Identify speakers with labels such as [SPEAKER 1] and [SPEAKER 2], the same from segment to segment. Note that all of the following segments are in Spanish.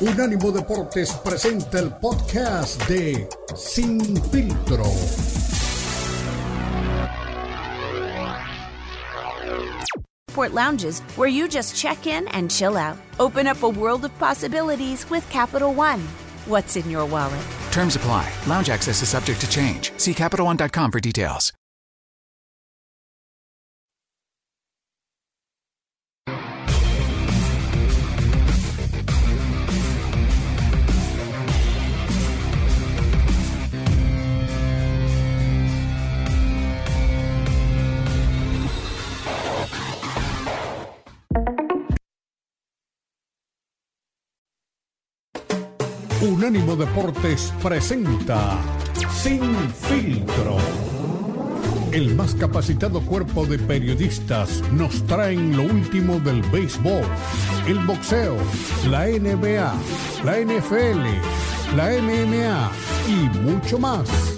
[SPEAKER 1] Unánimo Deportes presenta el podcast de Sin Filtro.
[SPEAKER 2] Port Lounges, where you just check in and chill out. Open up a world of possibilities with Capital One. What's in your wallet?
[SPEAKER 3] Terms apply. Lounge access is subject to change. See CapitalOne.com for details.
[SPEAKER 1] Unánimo Deportes presenta Sin Filtro. El más capacitado cuerpo de periodistas nos traen lo último del béisbol, el boxeo, la NBA, la NFL, la MMA y mucho más.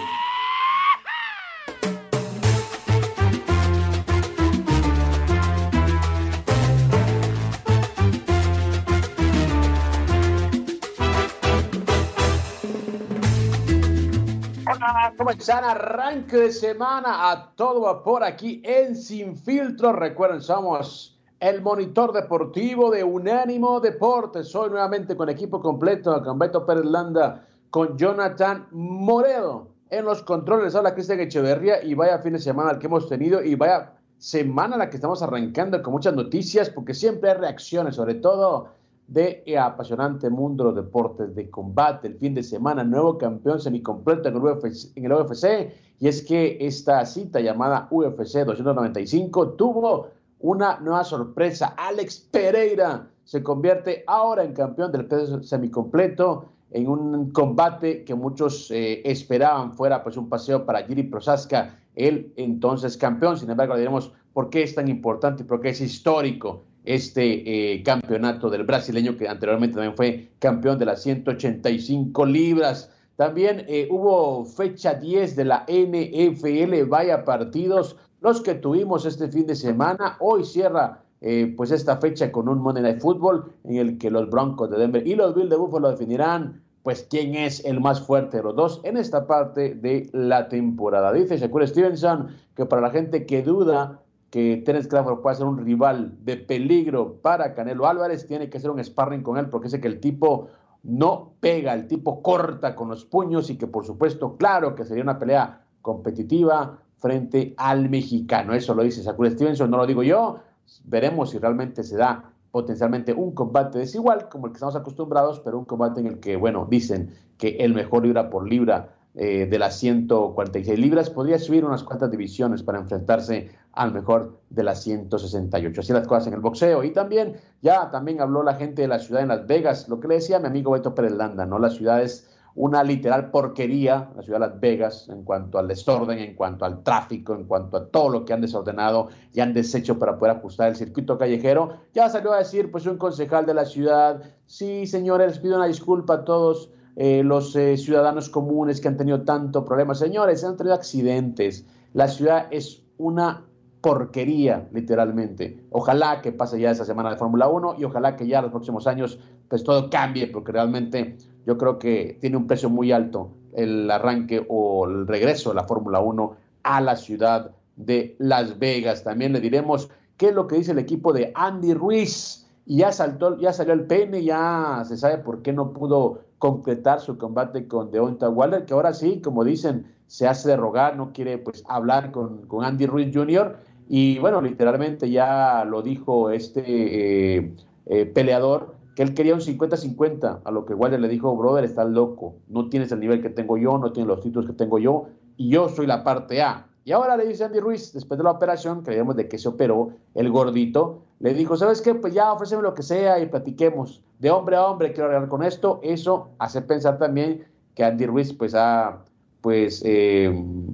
[SPEAKER 4] Hola, ¿cómo están? Arranque de semana a todo vapor aquí en Sin Filtro. Recuerden, somos el monitor deportivo de Unánimo Deportes. Hoy nuevamente con equipo completo, con Beto Pérez Landa, con Jonathan Moreno en los controles. Habla Cristian Echeverría y vaya fin de semana al que hemos tenido y vaya semana la que estamos arrancando con muchas noticias porque siempre hay reacciones, sobre todo de apasionante mundo de los deportes de combate. El fin de semana, nuevo campeón semicompleto en el UFC, en el UFC y es que esta cita llamada UFC 295 tuvo una nueva sorpresa. Alex Pereira se convierte ahora en campeón del peso semicompleto en un combate que muchos eh, esperaban fuera pues un paseo para Giri Prosaska, el entonces campeón. Sin embargo, le diremos por qué es tan importante y por qué es histórico este eh, campeonato del brasileño que anteriormente también fue campeón de las 185 libras. También eh, hubo fecha 10 de la NFL, vaya partidos, los que tuvimos este fin de semana. Hoy cierra eh, pues esta fecha con un Monday Night Football en el que los Broncos de Denver y los Bills de Buffalo definirán pues quién es el más fuerte de los dos en esta parte de la temporada. Dice Shakur Stevenson que para la gente que duda que Terence Crawford pueda ser un rival de peligro para Canelo Álvarez, tiene que hacer un sparring con él porque sé que el tipo no pega, el tipo corta con los puños y que por supuesto, claro que sería una pelea competitiva frente al mexicano. Eso lo dice Shakur Stevenson, no lo digo yo. Veremos si realmente se da potencialmente un combate desigual como el que estamos acostumbrados, pero un combate en el que, bueno, dicen que el mejor libra por libra eh, de las 146 libras podría subir unas cuantas divisiones para enfrentarse al mejor de las 168. Así las cosas en el boxeo. Y también, ya también habló la gente de la ciudad en Las Vegas, lo que le decía mi amigo Beto Pérez Landa, ¿no? La ciudad es una literal porquería, la ciudad de Las Vegas, en cuanto al desorden, en cuanto al tráfico, en cuanto a todo lo que han desordenado y han deshecho para poder ajustar el circuito callejero. Ya salió a decir, pues, un concejal de la ciudad, sí, señores, les pido una disculpa a todos eh, los eh, ciudadanos comunes que han tenido tanto problema. Señores, han tenido accidentes. La ciudad es una porquería, literalmente. Ojalá que pase ya esa semana de Fórmula 1 y ojalá que ya los próximos años pues todo cambie, porque realmente yo creo que tiene un precio muy alto el arranque o el regreso de la Fórmula 1 a la ciudad de Las Vegas. También le diremos qué es lo que dice el equipo de Andy Ruiz. Y ya, saltó, ya salió el pene, ya se sabe por qué no pudo completar su combate con Deonta Waller, que ahora sí, como dicen, se hace de rogar, no quiere pues hablar con, con Andy Ruiz Jr. Y bueno, literalmente ya lo dijo este eh, eh, peleador, que él quería un 50-50, a lo que Waller le dijo, brother, estás loco, no tienes el nivel que tengo yo, no tienes los títulos que tengo yo, y yo soy la parte A. Y ahora le dice Andy Ruiz, después de la operación, creíamos de que se operó, el gordito, le dijo, ¿sabes qué? Pues ya ofréceme lo que sea y platiquemos. De hombre a hombre quiero hablar con esto. Eso hace pensar también que Andy Ruiz pues ha pues, eh,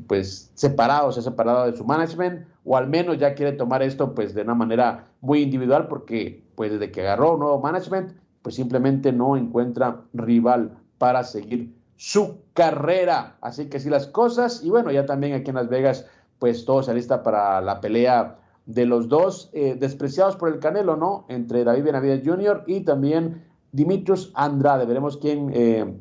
[SPEAKER 4] pues separado, se ha separado de su management, o al menos ya quiere tomar esto pues de una manera muy individual, porque pues desde que agarró un nuevo management, pues simplemente no encuentra rival para seguir su carrera. Así que sí las cosas, y bueno, ya también aquí en Las Vegas, pues todo se alista para la pelea de los dos eh, despreciados por el Canelo, ¿no? Entre David Benavides Jr. y también Dimitrios Andrade. Veremos quién eh,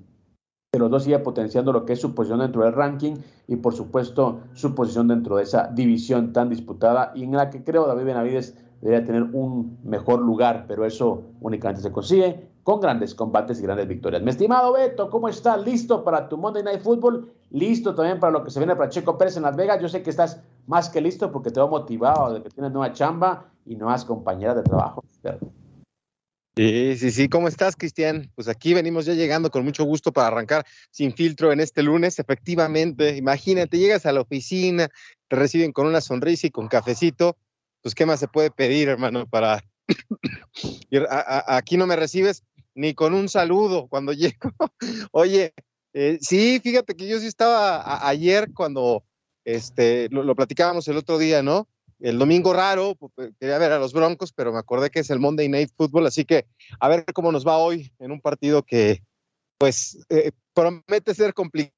[SPEAKER 4] de los dos sigue potenciando lo que es su posición dentro del ranking y por supuesto su posición dentro de esa división tan disputada y en la que creo David Benavides debería tener un mejor lugar, pero eso únicamente se consigue con grandes combates y grandes victorias. Mi estimado Beto, ¿cómo estás? ¿Listo para tu Monday Night Football? ¿Listo también para lo que se viene para Checo Pérez en Las Vegas? Yo sé que estás más que listo porque te veo motivado de que tienes nueva chamba y nuevas compañeras de trabajo.
[SPEAKER 5] Sí, sí, sí. ¿Cómo estás, Cristian? Pues aquí venimos ya llegando con mucho gusto para arrancar sin filtro en este lunes. Efectivamente, imagínate, llegas a la oficina, te reciben con una sonrisa y con cafecito. Pues, ¿qué más se puede pedir, hermano, para... aquí no me recibes ni con un saludo cuando llego. Oye, eh, sí, fíjate que yo sí estaba ayer cuando este, lo, lo platicábamos el otro día, ¿no? El domingo raro, quería ver a los Broncos, pero me acordé que es el Monday Night Football, así que a ver cómo nos va hoy en un partido que, pues, eh, promete ser complicado.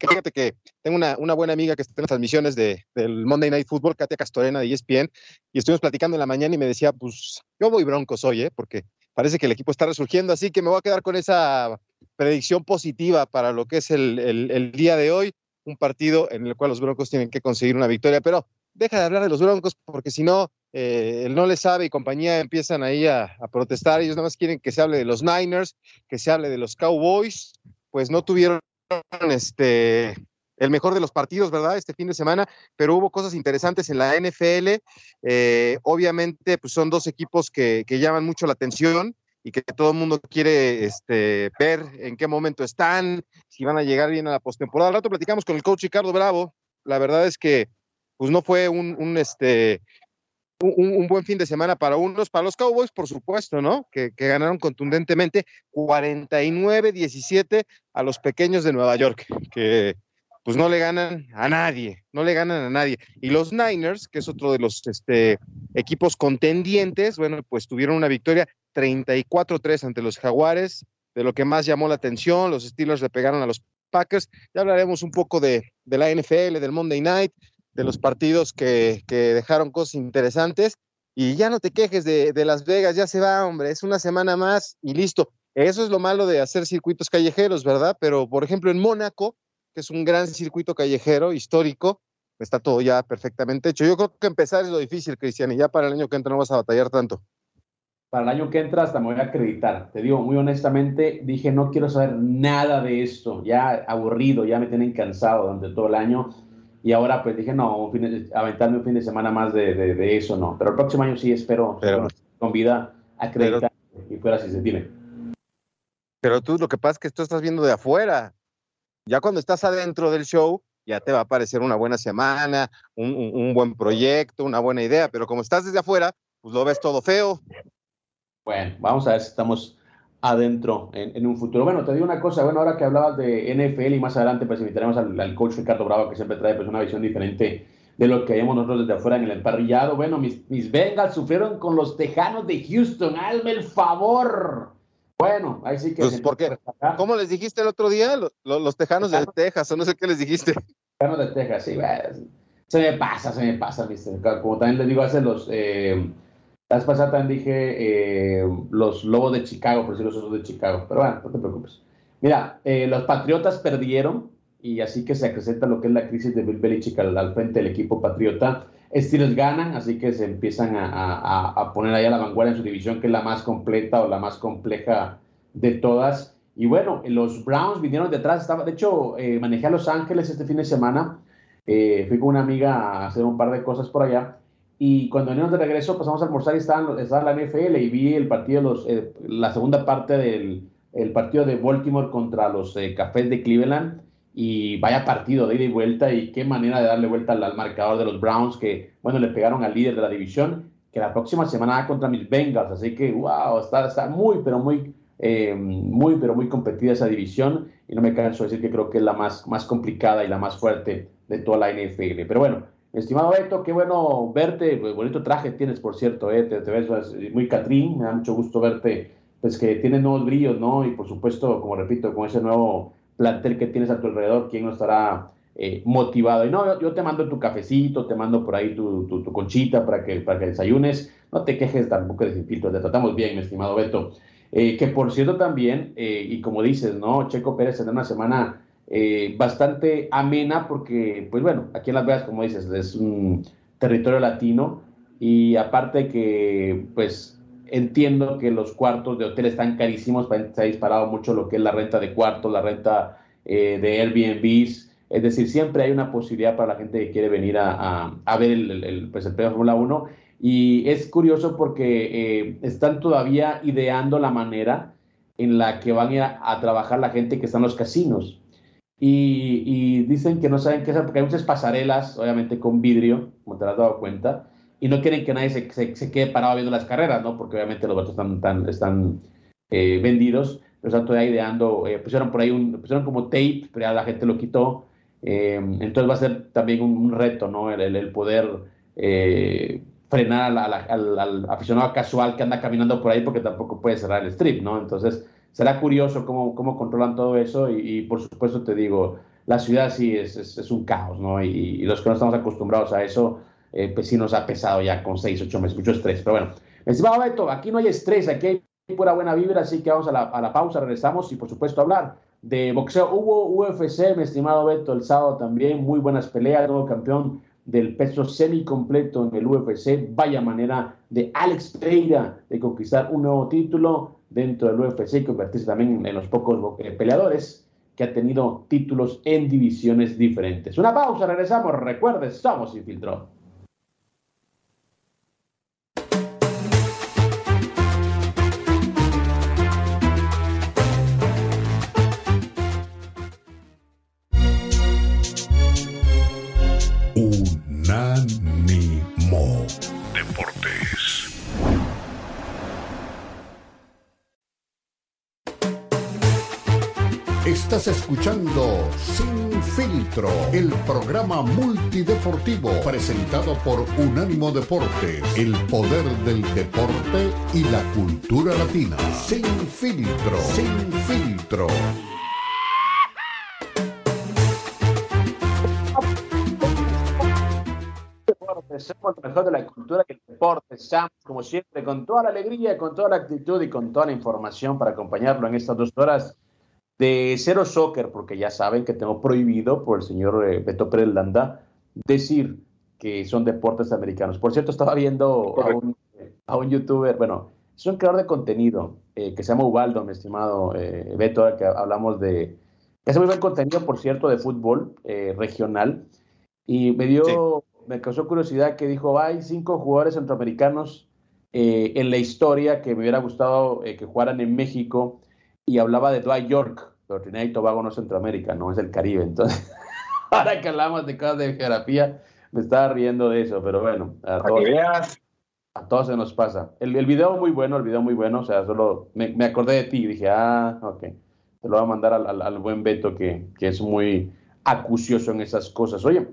[SPEAKER 5] Fíjate que tengo una, buena amiga que está en las transmisiones de, del Monday Night Football, Katia Castorena de ESPN, y estuvimos platicando en la mañana y me decía, pues yo voy broncos hoy, ¿eh? porque parece que el equipo está resurgiendo, así que me voy a quedar con esa predicción positiva para lo que es el día de hoy un partido en el cual los Broncos tienen que conseguir una victoria, pero deja de hablar de los Broncos porque si no, eh, él no le sabe y compañía empiezan ahí a, protestar. Ellos nada más quieren que se hable de los Niners, que se hable de los Cowboys, pues no tuvieron este el mejor de los partidos, ¿verdad? Este fin de semana, pero hubo cosas interesantes en la NFL. Eh, obviamente, pues son dos equipos que, que llaman mucho la atención y que todo el mundo quiere este, ver en qué momento están, si van a llegar bien a la postemporada. Al rato platicamos con el coach Ricardo Bravo. La verdad es que pues no fue un, este, un, buen fin de semana para unos, para los Cowboys, por supuesto, ¿no? Que, ganaron contundentemente 49-17 a los pequeños de Nueva York, pues no le ganan a nadie, no le ganan a nadie. Y los Niners, que es otro de los este, equipos contendientes, bueno, pues tuvieron una victoria 34-3 ante los Jaguares, de lo que más llamó la atención, los Steelers le pegaron a los Packers, ya hablaremos un poco de, la NFL, del Monday Night, de los partidos que, dejaron cosas interesantes, y ya no te quejes de, de Las Vegas, ya se va, hombre, es una semana más y listo. Eso es lo malo de hacer circuitos callejeros, ¿verdad? Pero, por ejemplo, en Mónaco, que es un gran circuito callejero histórico, está todo ya perfectamente hecho. Yo creo que empezar es lo difícil, Cristian, y ya para el año que entra no vas a batallar tanto.
[SPEAKER 4] Para el año que entra hasta me voy a acreditar. Te digo, muy honestamente, dije, no quiero saber nada de esto, ya aburrido, ya me tienen cansado durante todo el año. Y ahora pues dije, no, aventarme un fin de semana más de, eso, no. Pero el próximo año sí espero, pero, con vida acreditar y fuera así se tiene.
[SPEAKER 5] Pero tú lo que pasa es que tú estás viendo de afuera. Ya cuando estás adentro del show, ya te va a parecer una buena semana, un, buen proyecto, una buena idea, pero como estás desde afuera, pues lo ves todo feo.
[SPEAKER 4] Bueno, vamos a ver si estamos adentro en, un futuro. Bueno, te digo una cosa, bueno, ahora que hablabas de NFL y más adelante pues invitaremos al, coach Ricardo Bravo que siempre trae pues una visión diferente de lo que hayamos nosotros desde afuera en el emparrillado. Bueno, mis, mis Bengals sufrieron con los Tejanos de Houston, hazme el favor. Bueno, ahí sí que.
[SPEAKER 5] Pues, porque, ¿Cómo les dijiste el otro día? Los, tejanos de Texas, o no sé qué les dijiste.
[SPEAKER 4] Tejanos de Texas, sí, se me pasa, se me pasa, ¿viste? Como también les digo, hace los. Eh, la vez pasada también dije eh, los Lobos de Chicago, por decir los Osos de Chicago. Pero bueno, no te preocupes. Mira, eh, los Patriotas perdieron y así que se acrecenta lo que es la crisis de Bill Belichick al, al frente del equipo Patriota. Steelers ganan, así que se empiezan a, poner ahí a la vanguardia en su división, que es la más completa o la más compleja de todas. Y bueno, los Browns vinieron detrás. Estaba, de hecho, eh, manejé a Los Ángeles este fin de semana. Eh, fui con una amiga a hacer un par de cosas por allá. Y cuando venimos de regreso, pasamos a almorzar y estaba, estaba la NFL y vi el partido, los, eh, la segunda parte del el partido de Baltimore contra los Cafés de Cleveland y vaya partido de ida y vuelta y qué manera de darle vuelta al, marcador de los Browns que, bueno, le pegaron al líder de la división, que la próxima semana va contra mis Bengals, así que, wow, está, está muy, pero muy, eh, muy, pero muy competida esa división y no me canso de decir que creo que es la más, más complicada y la más fuerte de toda la NFL. Pero bueno, estimado Beto, qué bueno verte, bonito traje tienes, por cierto, eh, te, ves muy Catrín, me da mucho gusto verte, pues que tienes nuevos brillos, ¿no? Y por supuesto, como repito, con ese nuevo plantel que tienes a tu alrededor, ¿quién no estará eh, motivado? Y no, yo, te mando tu cafecito, te mando por ahí tu, tu, conchita para que, para que desayunes, no te quejes tampoco de sin filtro, te tratamos bien, mi estimado Beto. Eh, que por cierto también, y como dices, ¿no? Checo Pérez en una semana eh, bastante amena porque, pues bueno, aquí en Las Vegas, como dices, es un territorio latino y aparte que, pues entiendo que los cuartos de hotel están carísimos, se ha disparado mucho lo que es la renta de cuartos, la renta eh, de Airbnbs, es decir, siempre hay una posibilidad para la gente que quiere venir a, ver el, el, pues el Fórmula 1 y es curioso porque eh, están todavía ideando la manera en la que van a a trabajar la gente que está en los casinos. Y, dicen que no saben qué hacer porque hay muchas pasarelas, obviamente con vidrio, como te has dado cuenta, y no quieren que nadie se, se, quede parado viendo las carreras, ¿no? Porque obviamente los boletos están, están eh, vendidos, pero están todavía ideando, eh, pusieron por ahí un, pusieron como tape, pero ya la gente lo quitó, eh, entonces va a ser también un, reto, ¿no? El, el, poder frenar al, al, aficionado casual que anda caminando por ahí porque tampoco puede cerrar el strip, ¿no? Entonces será curioso cómo, cómo controlan todo eso y, por supuesto te digo, la ciudad sí es, es, un caos, ¿no? Y, los que no estamos acostumbrados a eso, eh, pues sí ha pesado ya con seis, ocho meses, mucho estrés. Pero bueno, estimado Beto, aquí no hay estrés, aquí hay pura buena vibra, así que vamos a la, a la pausa, regresamos y por supuesto hablar de boxeo. Hubo UFC, mi estimado Beto, el sábado también, muy buenas peleas, nuevo campeón del peso semi-completo en el UFC. Vaya manera de Alex Pereira de conquistar un nuevo título dentro del UFC y convertirse también en los pocos eh, peleadores que ha tenido títulos en divisiones diferentes. Una pausa, regresamos. Recuerde, somos Infiltró.
[SPEAKER 1] Escuchando Sin Filtro, el programa multideportivo presentado por Unánimo Deportes, el poder del deporte y la cultura latina. Sin Filtro, Sin Filtro.
[SPEAKER 4] Somos lo mejor de la cultura y el deporte, Sam, como siempre, con toda la alegría, con toda la actitud y con toda la información para acompañarlo en estas dos horas de Cero Soccer, porque ya saben que tengo prohibido por el señor eh, Beto Pérez Landa decir que son deportes americanos. Por cierto, estaba viendo a un, youtuber, bueno, es un creador de contenido eh, que se llama Ubaldo, mi estimado eh, Beto, que hablamos de, que hace muy buen contenido, por cierto, de fútbol regional. Y me dio, me causó curiosidad que dijo, hay cinco jugadores centroamericanos en la historia que me hubiera gustado que jugaran en México y hablaba de Dwight York, pero Trinidad y Tobago no es Centroamérica, no es el Caribe. Entonces, ahora que hablamos de cosas de geografía, me estaba riendo de eso, pero bueno, a todos, a todos se nos pasa. El, el video muy bueno, el video muy bueno, o sea, solo me, me acordé de ti y dije, ah, ok, te lo voy a mandar al, al, buen Beto que, que, es muy acucioso en esas cosas. Oye,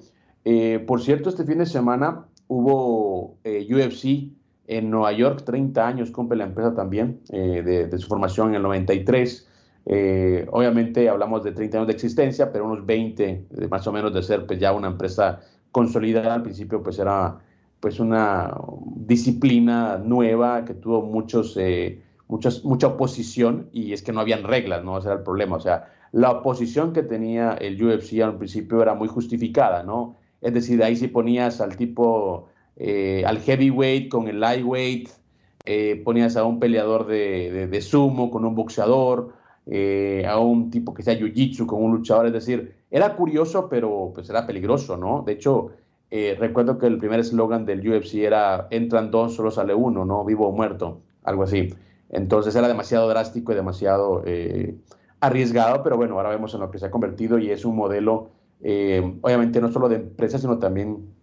[SPEAKER 4] eh, por cierto, este fin de semana hubo eh, UFC en Nueva York, 30 años cumple la empresa también, eh, de, su formación en el 93. Eh, obviamente hablamos de 30 años de existencia, pero unos 20 más o menos de ser pues, ya una empresa consolidada. Al principio pues era pues una disciplina nueva que tuvo muchos, eh, muchas, mucha oposición y es que no habían reglas, ¿no? Ese era el problema. O sea, la oposición que tenía el UFC al principio era muy justificada, ¿no? Es decir, ahí si ponías al tipo eh, al heavyweight con el lightweight, eh, ponías a un peleador de, sumo con un boxeador, eh, a un tipo que sea jiu-jitsu con un luchador, es decir, era curioso, pero pues era peligroso, ¿no? De hecho, recuerdo que el primer eslogan del UFC era entran dos, solo sale uno, ¿no? Vivo o muerto, algo así. Entonces era demasiado drástico y demasiado arriesgado, pero bueno, ahora vemos en lo que se ha convertido y es un modelo, obviamente no solo de empresa, sino también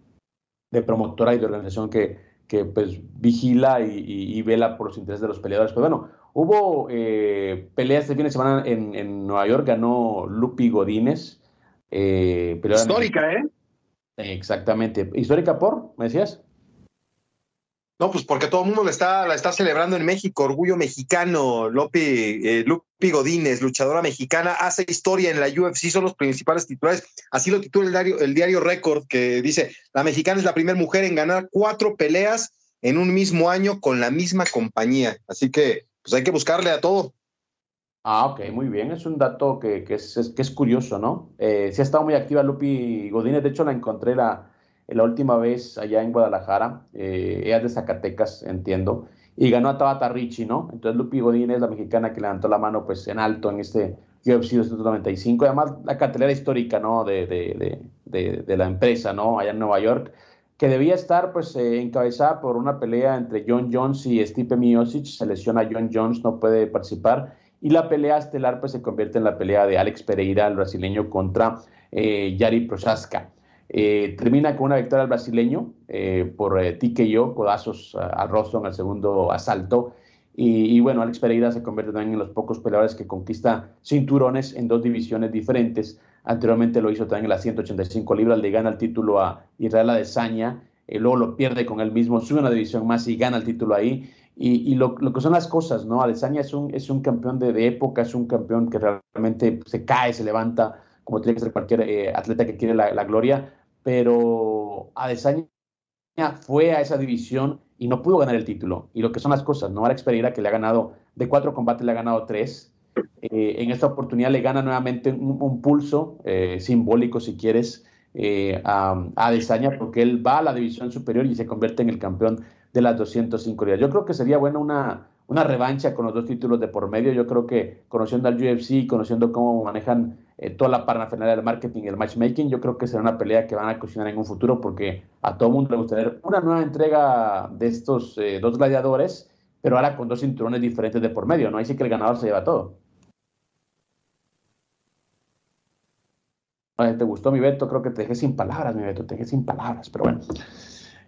[SPEAKER 4] de promotora y de organización que, que pues vigila y, vela por los intereses de los peleadores. Pues bueno, hubo eh, peleas este fin de semana en, en, Nueva York, ganó Lupi Godínez.
[SPEAKER 6] Eh, Histórica, ¿eh?
[SPEAKER 4] Exactamente. ¿Histórica por? ¿Me decías?
[SPEAKER 5] No, pues porque todo el mundo la está, celebrando en México, orgullo mexicano, eh, Lupi Godínez, luchadora mexicana, hace historia en la UFC, son los principales titulares. Así lo titula el diario, el diario Record, que dice, la mexicana es la primera mujer en ganar cuatro peleas en un mismo año con la misma compañía. Así que, pues hay que buscarle a todo.
[SPEAKER 4] Ah, ok, muy bien. Es un dato que, que, es, que es curioso, ¿no? Eh, sí ha estado muy activa Lupi Godínez. De hecho, la encontré la, la última vez allá en Guadalajara. Eh, ella es de Zacatecas, entiendo. Y ganó a Tabata Ricci, ¿no? Entonces Lupi Godínez, la mexicana que levantó la mano pues en alto en este UFC 295. Además, la cartelera histórica, ¿no? De, de, de, de, la empresa, ¿no? Allá en Nueva York que debía estar pues eh, encabezada por una pelea entre John Jones y Stipe Miocic, se lesiona John Jones, no puede participar, y la pelea estelar pues se convierte en la pelea de Alex Pereira, el brasileño, contra eh, Yari Prochaska. Eh, termina con una victoria al brasileño eh, por eh, TKO, codazos al rostro en el segundo asalto. Y, bueno, Alex Pereira se convierte también en los pocos peleadores que conquista cinturones en dos divisiones diferentes. Anteriormente lo hizo también en las 185 libras, le gana el título a Israel Adesanya, luego lo pierde con él mismo, sube una división más y gana el título ahí. Y, y lo, lo, que son las cosas, ¿no? Adesanya es un, es un campeón de, de, época, es un campeón que realmente se cae, se levanta, como tiene que ser cualquier eh, atleta que quiere la, la, gloria, pero Adesanya fue a esa división y no pudo ganar el título. Y lo que son las cosas, ¿no? Alex Pereira, que le ha ganado, de cuatro combates le ha ganado tres, eh, en esta oportunidad le gana nuevamente un, pulso eh, simbólico, si quieres, eh, a, a Adesanya, porque él va a la división superior y se convierte en el campeón de las 205 días. Yo creo que sería buena una, una revancha con los dos títulos de por medio. Yo creo que conociendo al UFC, conociendo cómo manejan eh, toda la parafernalia del marketing y el matchmaking, yo creo que será una pelea que van a cocinar en un futuro porque a todo mundo le gustaría una nueva entrega de estos eh, dos gladiadores, pero ahora con dos cinturones diferentes de por medio, ¿no? Ahí sí que el ganador se lleva todo. ¿Te gustó mi Beto? Creo que te dejé sin palabras, mi Beto, te dejé sin palabras, pero bueno.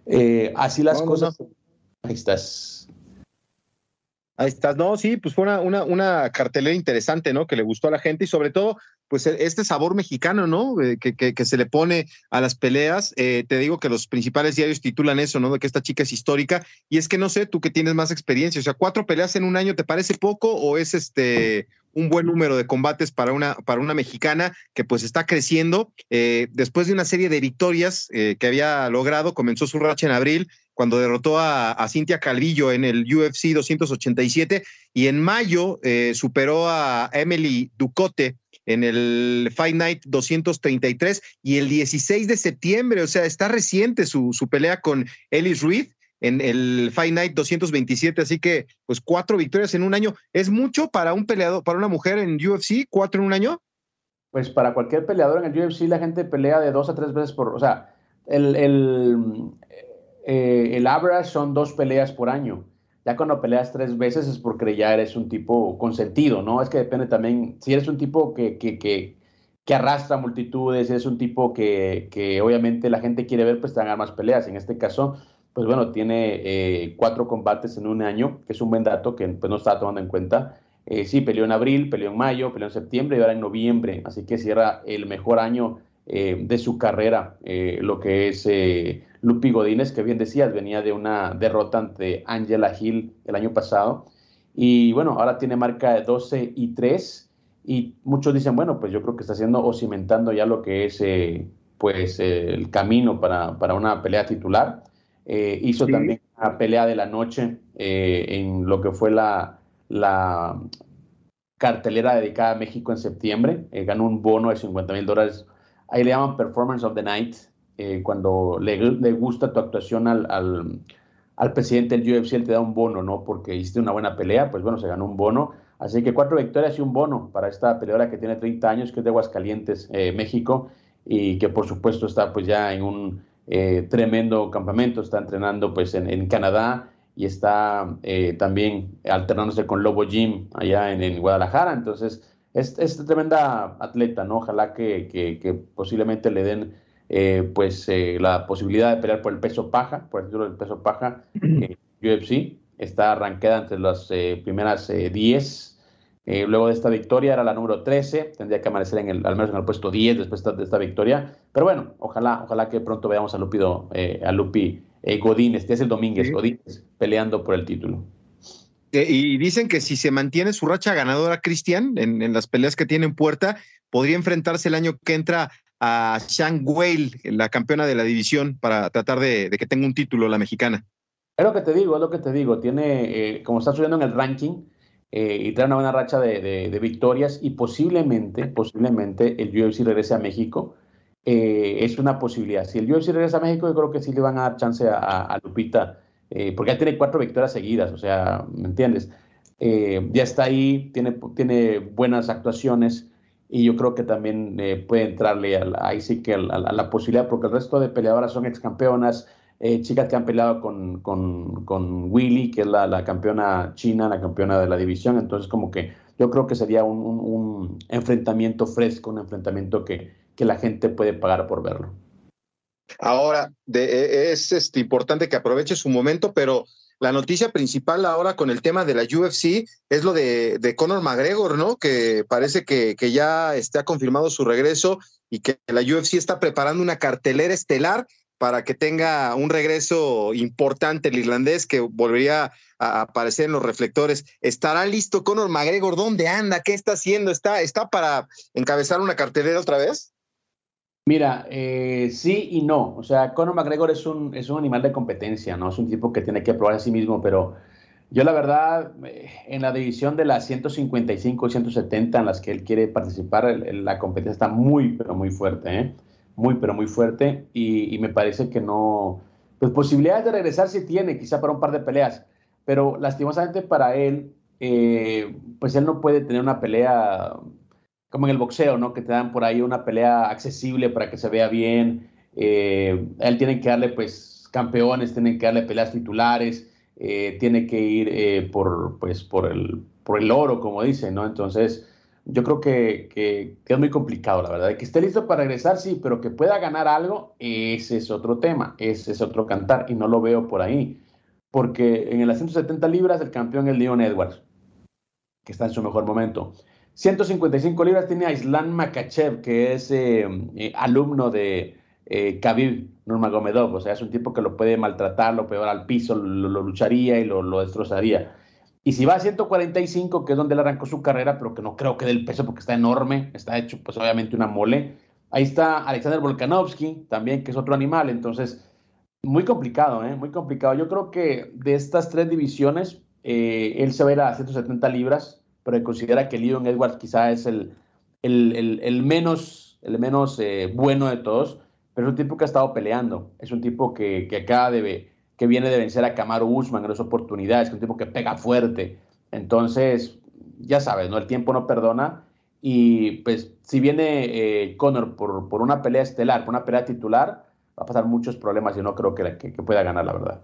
[SPEAKER 4] Eh, así las no, cosas. No. Ahí estás.
[SPEAKER 5] Ahí estás. No, sí, pues fue una, una, una, cartelera interesante, ¿no? Que le gustó a la gente y sobre todo, pues este sabor mexicano, ¿no? Eh, que, que, se le pone a las peleas. Eh, te digo que los principales diarios titulan eso, ¿no? De que esta chica es histórica. Y es que no sé, tú que tienes más experiencia, o sea, cuatro peleas en un año, ¿te parece poco o es este un buen número de combates para una, para una mexicana que pues está creciendo. Eh, después de una serie de victorias que había logrado, comenzó su racha en abril cuando derrotó a, Cintia Calvillo en el UFC 287 y en mayo eh, superó a Emily Ducote en el Fight Night 233 y el 16 de septiembre, o sea, está reciente su, su pelea con Ellis Ruiz en el Fight Night 227, así que pues cuatro victorias en un año, ¿es mucho para un peleador, para una mujer en UFC, cuatro en un año?
[SPEAKER 4] Pues para cualquier peleador en el UFC la gente pelea de dos a tres veces por, o sea, el, el, eh, el average son dos peleas por año. Ya cuando peleas tres veces es porque ya eres un tipo consentido, ¿no? Es que depende también, si eres un tipo que, que, que, que arrastra multitudes, eres un tipo que, que obviamente la gente quiere ver, pues te hagan más peleas. En este caso, pues bueno, tiene eh, cuatro combates en un año, que es un buen dato que pues, no estaba tomando en cuenta. Eh, sí, peleó en abril, peleó en mayo, peleó en septiembre y ahora en noviembre, así que cierra el mejor año de su carrera, lo que es Lupi Godínez, que bien decías, venía de una derrota ante Angela Hill el año pasado. Y bueno, ahora tiene marca de 12 y 3. Y muchos dicen, bueno, pues yo creo que está haciendo o cimentando ya lo que es pues el camino para, para una pelea titular. Eh, hizo sí. también una pelea de la noche eh, en lo que fue la, la, cartelera dedicada a México en septiembre. Eh, ganó un bono de 50 mil dólares. Ahí le llaman Performance of the Night. Cuando le, le, gusta tu actuación al, al, al, presidente del UFC, él te da un bono, ¿no? Porque hiciste una buena pelea, pues bueno, se ganó un bono. Así que cuatro victorias y un bono para esta peleadora que tiene 30 años, que es de Aguascalientes, México, y que por supuesto está pues ya en un eh, tremendo campamento, está entrenando pues en, en Canadá y está eh, también alternándose con Lobo Jim allá en, en Guadalajara, entonces es, es, tremenda atleta, ¿no? Ojalá que, que posiblemente le den eh, pues la posibilidad de pelear por el peso paja, por el título del peso paja UFC, está arrancada entre las primeras 10 Eh, luego de esta victoria era la número 13, tendría que amanecer en el, al menos en el puesto 10 después de esta, victoria. Pero bueno, ojalá, ojalá que pronto veamos a Lupido, eh, a Lupi eh, Godínez, que es el Domínguez, Godínez, peleando por el título.
[SPEAKER 5] y dicen que si se mantiene su racha ganadora, Cristian, en, las peleas que tiene en puerta, podría enfrentarse el año que entra a Shang Wei, la campeona de la división, para tratar de, que tenga un título la mexicana.
[SPEAKER 4] Es lo que te digo, es lo que te digo. Tiene, como está subiendo en el ranking, eh, y trae una buena racha de, victorias y posiblemente, posiblemente el UFC regrese a México. Eh, es una posibilidad. Si el UFC regresa a México, yo creo que sí le van a dar chance a, Lupita, eh, porque ya tiene cuatro victorias seguidas, o sea, ¿me entiendes? ya está ahí, tiene, tiene buenas actuaciones y yo creo que también puede entrarle ahí sí que a, la posibilidad, porque el resto de peleadoras son ex campeonas, eh, chicas que han peleado con, con, con Willy, que es la, la, campeona china, la campeona de la división. Entonces, como que yo creo que sería un, un, enfrentamiento fresco, un enfrentamiento que, que, la gente puede pagar por verlo.
[SPEAKER 5] Ahora, de, e, es este, importante que aproveche su momento, pero la noticia principal ahora con el tema de la UFC es lo de, Conor McGregor, ¿no? Que parece que, que ya está confirmado su regreso y que la UFC está preparando una cartelera estelar para que tenga un regreso importante el irlandés que volvería a aparecer en los reflectores. ¿Estará listo Conor McGregor? ¿Dónde anda? ¿Qué está haciendo? ¿Está, está para encabezar una cartelera otra vez?
[SPEAKER 4] Mira, eh, sí y no. O sea, Conor McGregor es un, es un animal de competencia, ¿no? Es un tipo que tiene que probar a sí mismo, pero yo la verdad, eh, en la división de las 155 y 170 en las que él quiere participar, la competencia está muy, pero muy fuerte, ¿eh? muy, pero muy fuerte y, me parece que no, pues posibilidades de regresar sí tiene, quizá para un par de peleas, pero lastimosamente para él, eh, pues él no puede tener una pelea como en el boxeo, ¿no? Que te dan por ahí una pelea accesible para que se vea bien. Eh, él tiene que darle, pues, campeones, tiene que darle peleas titulares, eh, tiene que ir por, pues, por el, por el oro, como dicen, ¿no? Entonces, yo creo que, es muy complicado, la verdad. Que esté listo para regresar, sí, pero que pueda ganar algo, ese es otro tema, ese es otro cantar, y no lo veo por ahí. Porque en el 170 libras el campeón es Leon Edwards, que está en su mejor momento. 155 libras tiene a Islam Makachev, que es eh, eh, alumno de eh, Khabib Nurmagomedov, o sea, es un tipo que lo puede maltratar, lo peor al piso, lo, lucharía y lo, destrozaría. Y si va a 145, que es donde él arrancó su carrera, pero que no creo que dé el peso porque está enorme, está hecho pues obviamente una mole. Ahí está Alexander Volkanovski, también, que es otro animal. Entonces, muy complicado, ¿eh? Muy complicado. Yo creo que de estas tres divisiones, eh, él se va a ir a 170 libras, pero considera que Leon Edwards quizá es el, el, el, menos, el menos eh, bueno de todos, pero es un tipo que ha estado peleando. Es un tipo que, que acaba de que viene de vencer a Kamaru Usman en las oportunidades, es un tipo que pega fuerte. Entonces, ya sabes, ¿no? El tiempo no perdona. Y pues, si viene eh, Conor por, por, una pelea estelar, por una pelea titular, va a pasar muchos problemas y no creo que, que, pueda ganar, la verdad.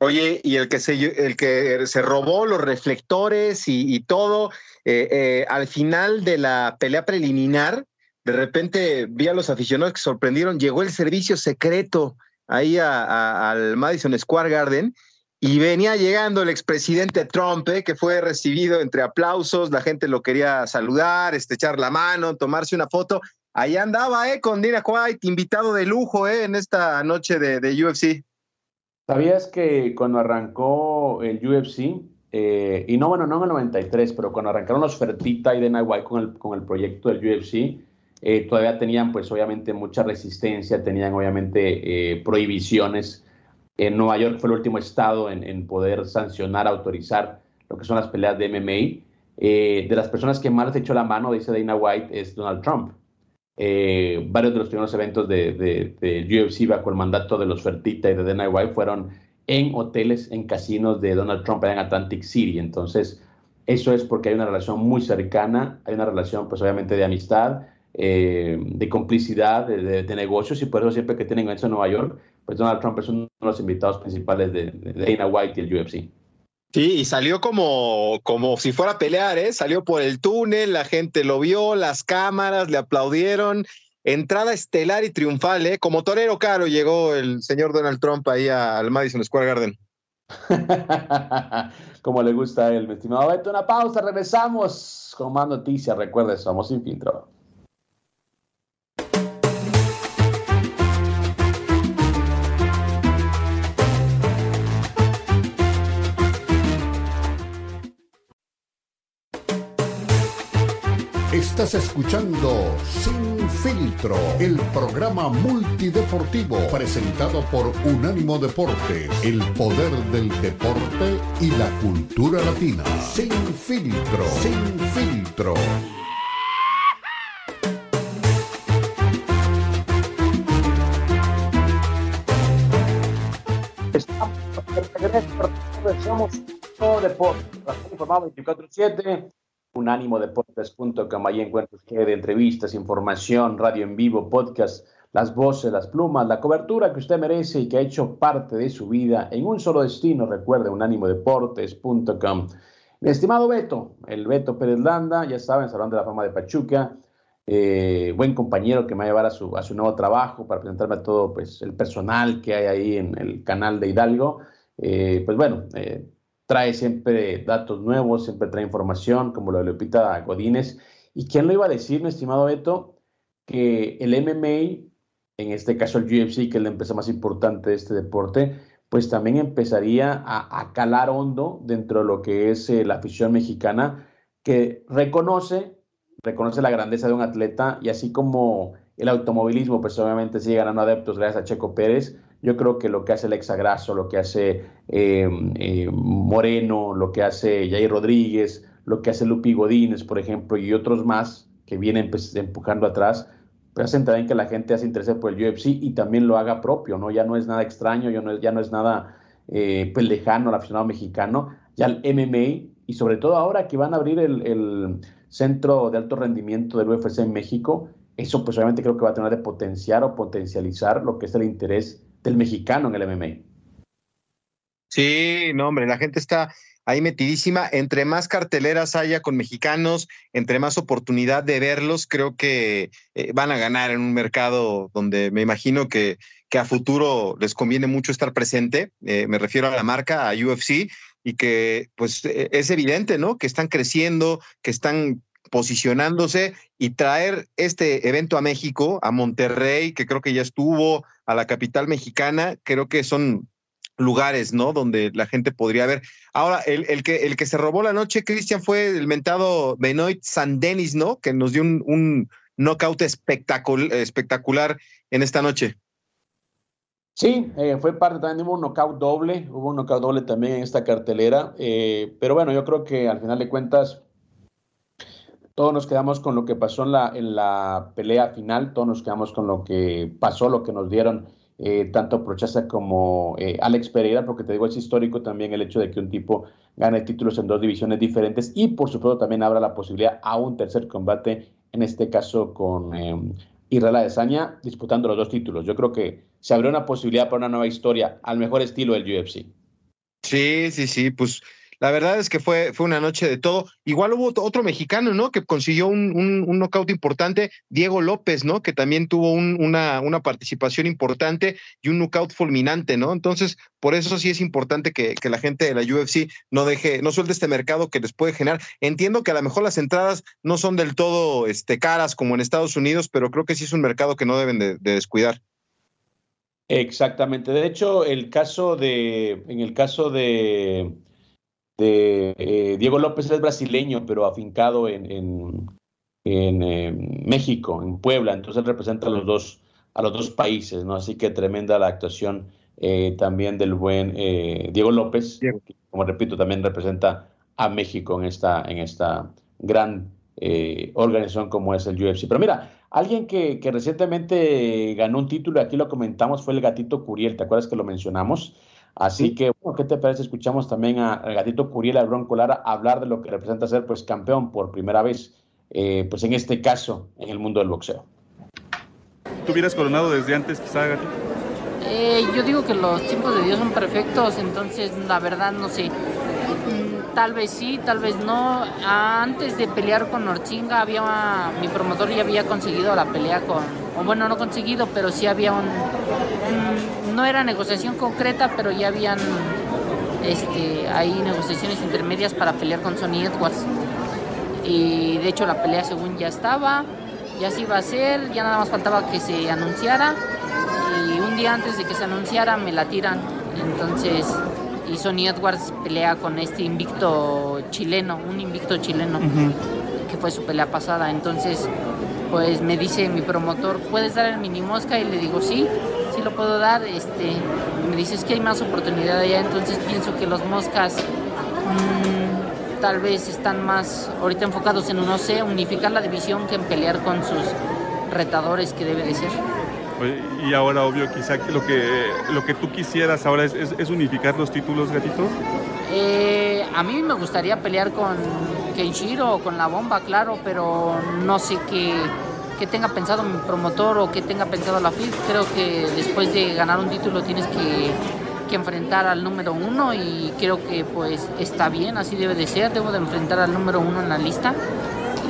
[SPEAKER 5] Oye, y el que se, el que se robó los reflectores y, todo, eh, eh, al final de la pelea preliminar, de repente vi a los aficionados que sorprendieron, llegó el servicio secreto ahí al Madison Square Garden y venía llegando el expresidente Trump, eh, que fue recibido entre aplausos, la gente lo quería saludar, estrechar la mano, tomarse una foto. Ahí andaba, eh, con Dina White, invitado de lujo, eh, en esta noche de, UFC.
[SPEAKER 4] ¿Sabías que cuando arrancó el UFC, eh, y no, bueno, no en el 93, pero cuando arrancaron los Fertita y Dana White con el, con el proyecto del UFC, eh, todavía tenían pues obviamente mucha resistencia, tenían obviamente eh, prohibiciones. En Nueva York fue el último estado en, poder sancionar, autorizar lo que son las peleas de MMA. Eh, de las personas que más les echó la mano, dice Dana White, es Donald Trump. Varios de los primeros eventos de, de, UFC bajo el mandato de los Fertita y de Dana White fueron en hoteles, en casinos de Donald Trump en Atlantic City. Entonces, eso es porque hay una relación muy cercana, hay una relación pues obviamente de amistad, eh, de complicidad, de, negocios, y por eso siempre que tienen eso en Nueva York, pues Donald Trump es uno de los invitados principales de, Dana White y el UFC.
[SPEAKER 5] Sí, y salió como, como si fuera a pelear, ¿eh? Salió por el túnel, la gente lo vio, las cámaras le aplaudieron. Entrada estelar y triunfal, ¿eh? Como torero caro llegó el señor Donald Trump ahí al Madison Square Garden.
[SPEAKER 4] Como le gusta a él, mi estimado Beto. Una pausa, regresamos con más noticias. Recuerde, somos sin filtro.
[SPEAKER 1] Estás escuchando Sin Filtro, el programa multideportivo presentado por Unánimo Deportes, el poder del deporte y la cultura latina. Sin Filtro, Sin Filtro.
[SPEAKER 4] Estamos de regreso, somos Deportes, informado 24-7 unánimodeportes.com. Ahí encuentras que de entrevistas, información, radio en vivo, podcast, las voces, las plumas, la cobertura que usted merece y que ha hecho parte de su vida en un solo destino. Recuerde, unánimodeportes.com. Mi estimado Beto, el Beto Pérez Landa, ya saben, Salón de la Fama de Pachuca, eh, buen compañero que me va a llevar a su, nuevo trabajo para presentarme a todo pues, el personal que hay ahí en el canal de Hidalgo. Eh, pues bueno, eh, trae siempre datos nuevos, siempre trae información, como lo de Lupita Godínez. ¿Y quién lo iba a decir, mi estimado Beto? Que el MMA, en este caso el UFC, que es la empresa más importante de este deporte, pues también empezaría a, calar hondo dentro de lo que es eh, la afición mexicana, que reconoce, reconoce la grandeza de un atleta y así como el automovilismo, pues obviamente sigue ganando adeptos gracias a Checo Pérez, yo creo que lo que hace Alexa Grasso, lo que hace eh, eh, Moreno, lo que hace Jair Rodríguez, lo que hace Lupi Godínez, por ejemplo, y otros más que vienen pues, empujando atrás, pues hacen también que la gente hace interés por el UFC y también lo haga propio, ¿no? Ya no es nada extraño, ya no es, nada eh, pues, al aficionado mexicano, ya el MMA y sobre todo ahora que van a abrir el, el centro de alto rendimiento del UFC en México, eso pues obviamente creo que va a tener de potenciar o potencializar lo que es el interés del mexicano en el MMA.
[SPEAKER 5] Sí, no, hombre, la gente está ahí metidísima. Entre más carteleras haya con mexicanos, entre más oportunidad de verlos, creo que eh, van a ganar en un mercado donde me imagino que, a futuro les conviene mucho estar presente. Eh, me refiero a la marca, a UFC, y que pues e, es evidente, ¿no? Que están creciendo, que están posicionándose y traer este evento a México, a Monterrey, que creo que ya estuvo, a la capital mexicana, creo que son lugares, ¿no? Donde la gente podría ver. Ahora, el, el que, el que se robó la noche, Cristian, fue el mentado Benoit Sandenis, ¿no? Que nos dio un, un knockout espectacular, espectacular en esta noche.
[SPEAKER 4] Sí, eh, fue parte también, hubo un knockout doble, hubo un knockout doble también en esta cartelera, eh, pero bueno, yo creo que al final de cuentas todos nos quedamos con lo que pasó en la, pelea final, todos nos quedamos con lo que pasó, lo que nos dieron eh, tanto Prochaza como eh, Alex Pereira, porque te digo, es histórico también el hecho de que un tipo gane títulos en dos divisiones diferentes y por supuesto también abra la posibilidad a un tercer combate, en este caso con eh, Israel Adesanya, disputando los dos títulos. Yo creo que se abrió una posibilidad para una nueva historia al mejor estilo del UFC.
[SPEAKER 5] Sí, sí, sí, pues la verdad es que fue, fue una noche de todo. Igual hubo otro mexicano, ¿no? Que consiguió un, un, knockout importante, Diego López, ¿no? Que también tuvo una, una participación importante y un knockout fulminante, ¿no? Entonces, por eso sí es importante que, que, la gente de la UFC no deje, no suelte este mercado que les puede generar. Entiendo que a lo mejor las entradas no son del todo este, caras como en Estados Unidos, pero creo que sí es un mercado que no deben de, de descuidar.
[SPEAKER 4] Exactamente. De hecho, el caso de, en el caso de de eh, Diego López es brasileño, pero afincado en, en, México, en Puebla, entonces representa a los dos, a los dos países, ¿no? Así que tremenda la actuación eh, también del buen eh, Diego López, que, como repito, también representa a México en esta, en esta gran organización como es el UFC. Pero mira, alguien que, que recientemente ganó un título, aquí lo comentamos, fue el gatito Curiel, ¿te acuerdas que lo mencionamos? Así que, bueno, ¿qué te parece? Escuchamos también al gatito Curiel, al Bronco Lara, hablar de lo que representa ser pues campeón por primera vez, eh, pues en este caso, en el mundo del boxeo.
[SPEAKER 6] ¿Tú hubieras coronado desde antes, quizá, gatito?
[SPEAKER 7] Eh, yo digo que los tiempos de Dios son perfectos, entonces la verdad no sé. Mm, tal vez sí, tal vez no. Antes de pelear con Orchinga, había, mi promotor ya había conseguido la pelea con, o bueno, no conseguido, pero sí había un no era negociación concreta, pero ya habían este, hay negociaciones intermedias para pelear con Sony Edwards. Y de hecho la pelea según ya estaba, ya se iba a hacer, ya nada más faltaba que se anunciara. Y un día antes de que se anunciara me la tiran. Entonces, y Sony Edwards pelea con este invicto chileno, un invicto chileno, que fue su pelea pasada. Entonces, pues me dice mi promotor, ¿puedes dar el mini mosca? Y le digo, sí, sí lo puedo dar. Este, me dice, es que hay más oportunidad allá, entonces pienso que los moscas mmm, tal vez están más ahorita enfocados en, no sé, unificar la división que en pelear con sus retadores que debe de ser.
[SPEAKER 6] Y ahora, obvio, quizá que lo que, lo que tú quisieras ahora es, es, es unificar los títulos, gatito.
[SPEAKER 7] Eh, a mí me gustaría pelear con Kenshiro o con la bomba, claro, pero no sé qué, qué tenga pensado mi promotor o qué tenga pensado la FIF. Creo que después de ganar un título tienes que, que, enfrentar al número uno y creo que pues está bien, así debe de ser. Debo de enfrentar al número uno en la lista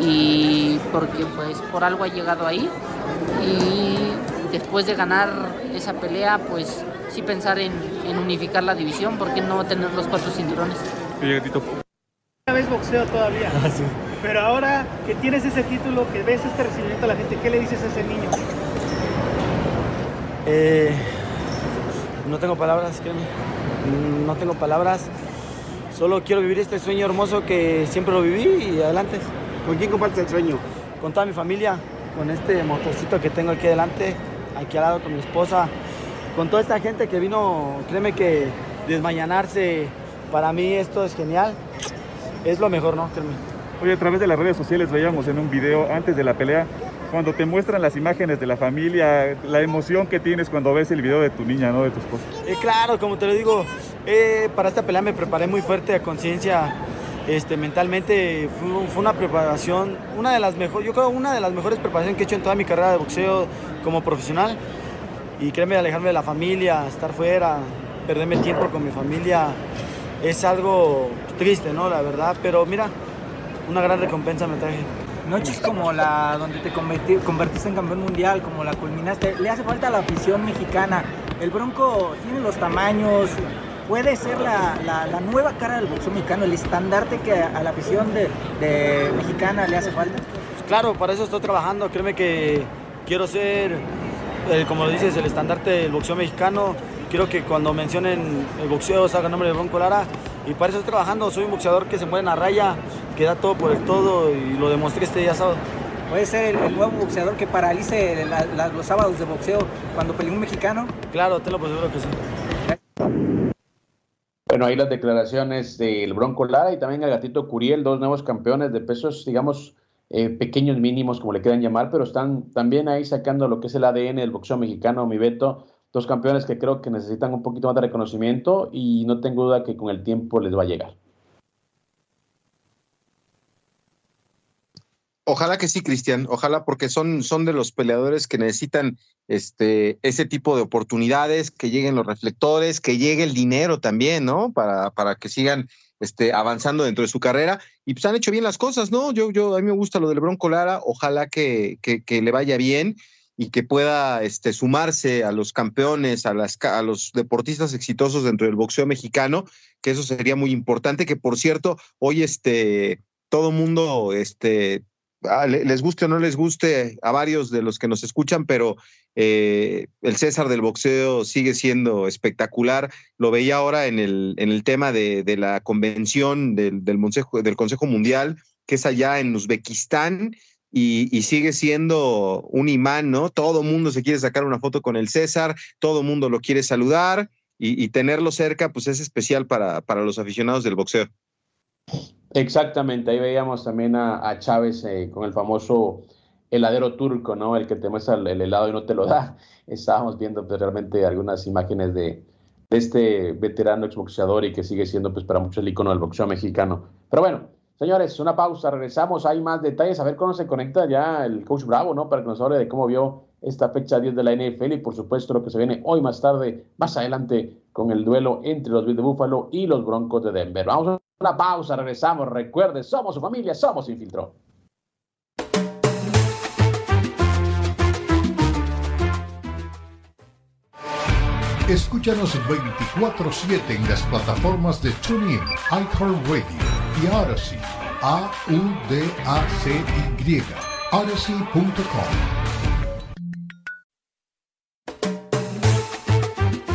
[SPEAKER 7] y porque pues por algo ha llegado ahí y después de ganar esa pelea pues sí pensar en, en unificar la división, ¿por qué no tener los cuatro cinturones?
[SPEAKER 6] Oye, gatito.
[SPEAKER 8] Una vez boxeo todavía,
[SPEAKER 9] Ah, sí.
[SPEAKER 8] Pero ahora que tienes ese título, que ves este recibimiento a la gente, ¿qué le dices a ese niño?
[SPEAKER 9] Eh, no tengo palabras, créeme. No tengo palabras. Solo quiero vivir este sueño hermoso que siempre lo viví y adelante.
[SPEAKER 10] ¿Con quién compartes el sueño?
[SPEAKER 9] Con toda mi familia, con este motorcito que tengo aquí adelante, aquí al lado con mi esposa, con toda esta gente que vino, créeme que desmañanarse, para mí esto es genial. Es lo mejor, ¿no? Créeme.
[SPEAKER 6] Oye, a través de las redes sociales veíamos en un video antes de la pelea, cuando te muestran las imágenes de la familia, la emoción que tienes cuando ves el video de tu niña, ¿no? De tu esposa.
[SPEAKER 9] Eh, claro, como te lo digo, eh, para esta pelea me preparé muy fuerte a conciencia, este, mentalmente fue, una preparación, una de las mejores, yo creo una de las mejores preparaciones que he hecho en toda mi carrera de boxeo como profesional. Y créeme, alejarme de la familia, estar fuera, perderme tiempo con mi familia, es algo triste, ¿no? La verdad, pero mira, una gran recompensa me traje.
[SPEAKER 10] Noches como la donde te convertiste en campeón mundial, como la culminaste, le hace falta a la afición mexicana. El Bronco tiene los tamaños, puede ser la, la, la nueva cara del boxeo mexicano, el estandarte que a la afición de, de mexicana le hace falta.
[SPEAKER 9] Claro, para eso estoy trabajando. Créeme que quiero ser, eh, como lo dices, el estandarte del boxeo mexicano. Quiero que cuando mencionen el boxeo salga el nombre de Bronco Lara. Y para eso estoy trabajando. Soy un boxeador que se mueve en la raya, que da todo por el todo y lo demostré este día sábado.
[SPEAKER 10] ¿Puede ser el, el nuevo boxeador que paralice la, la, los sábados de boxeo cuando pelee un mexicano?
[SPEAKER 9] Claro, te lo seguro que sí.
[SPEAKER 4] Bueno, ahí las declaraciones del Bronco Lara y también el Gatito Curiel, dos nuevos campeones de pesos, digamos, eh, pequeños mínimos, como le quieran llamar, pero están también ahí sacando lo que es el ADN del boxeo mexicano, mi Beto. Dos campeones que creo que necesitan un poquito más de reconocimiento y no tengo duda que con el tiempo les va a llegar.
[SPEAKER 5] Ojalá que sí, Cristian, ojalá porque son, son de los peleadores que necesitan este, ese tipo de oportunidades, que lleguen los reflectores, que llegue el dinero también, ¿no? Para, para que sigan este, avanzando dentro de su carrera. Y pues han hecho bien las cosas, ¿no? Yo, yo, a mí me gusta lo del Bronco Lara, ojalá que, que, que le vaya bien y que pueda este, sumarse a los campeones, a, las, a los deportistas exitosos dentro del boxeo mexicano, que eso sería muy importante, que por cierto, hoy este, todo mundo este, Ah, les guste o no les guste a varios de los que nos escuchan, pero eh, el César del boxeo sigue siendo espectacular. Lo veía ahora en el, en el tema de, de la convención del, del, Consejo, del Consejo Mundial, que es allá en Uzbekistán, y, y, sigue siendo un imán, ¿no? Todo mundo se quiere sacar una foto con el César, todo mundo lo quiere saludar, y, y tenerlo cerca, pues es especial para, para los aficionados del boxeo.
[SPEAKER 4] Exactamente, ahí veíamos también a, a Chávez eh, con el famoso heladero turco, ¿no? El que te muestra el, el, helado y no te lo da. Estábamos viendo pues, realmente algunas imágenes de, de este veterano exboxeador y que sigue siendo pues para muchos el icono del boxeo mexicano. Pero bueno, señores, una pausa, regresamos, hay más detalles, a ver cómo se conecta ya el coach Bravo, ¿no? Para que nos hable de cómo vio esta fecha 10 de la NFL y por supuesto lo que se viene hoy más tarde, más adelante, con el duelo entre los Bills de Buffalo y los Broncos de Denver. Vamos a una pausa, regresamos. Recuerde, somos su familia, somos Infiltro.
[SPEAKER 1] Escúchanos 24-7 en las plataformas de TuneIn, iHeartRadio y Odyssey. A-U-D-A-C-Y. Odyssey.com.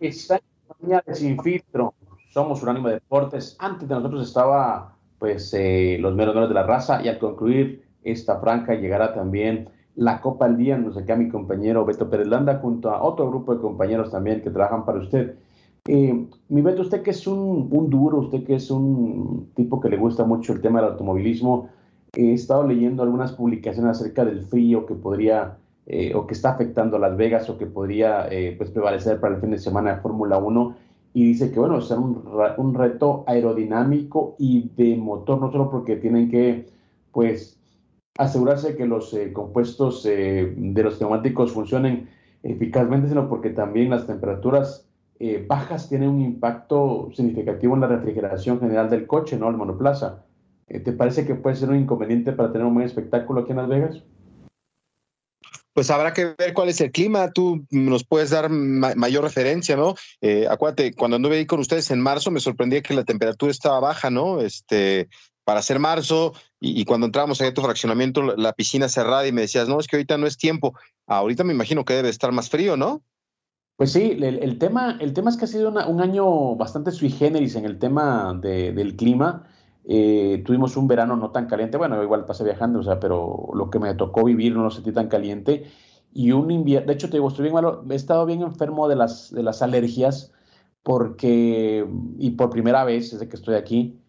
[SPEAKER 4] Está en de Sin Filtro. Somos un ánimo de deportes. Antes de nosotros estaba pues eh, los meros de la raza y al concluir esta franca llegará también la Copa al Día. Nos acá mi compañero Beto Pérez Landa junto a otro grupo de compañeros también que trabajan para usted. Eh, mi Beto, usted que es un, duro, usted que es un tipo que le gusta mucho el tema del automovilismo, he estado leyendo algunas publicaciones acerca del frío que podría eh, o que está afectando a Las Vegas o que podría eh, pues prevalecer para el fin de semana de Fórmula 1 y dice que bueno, es un, un, reto aerodinámico y de motor, no solo porque tienen que pues asegurarse que los eh, compuestos de los neumáticos funcionen eficazmente, sino porque también las temperaturas bajas tienen un impacto significativo en la refrigeración general del coche, ¿no? El monoplaza. ¿Te parece que puede ser un inconveniente para tener un buen espectáculo aquí en Las Vegas?
[SPEAKER 5] Pues habrá que ver cuál es el clima. Tú nos puedes dar mayor referencia, ¿no? Eh, acuérdate, cuando anduve ahí con ustedes en marzo, me sorprendía que la temperatura estaba baja, ¿no? Este, para ser marzo, y, cuando entrábamos ahí a tu fraccionamiento, la, piscina cerrada, y me decías, no, es que ahorita no es tiempo. Ahorita me imagino que debe estar más frío, ¿no?
[SPEAKER 4] Pues sí, el, tema, el tema es que ha sido un año bastante sui generis en el tema del clima. Eh, tuvimos un verano no tan caliente, bueno, igual pasé viajando, o sea, pero lo que me tocó vivir no lo sentí tan caliente. Y un invierno, de hecho, te digo, estoy bien malo, he estado bien enfermo de las, de las alergias, porque, y por primera vez desde que estoy aquí,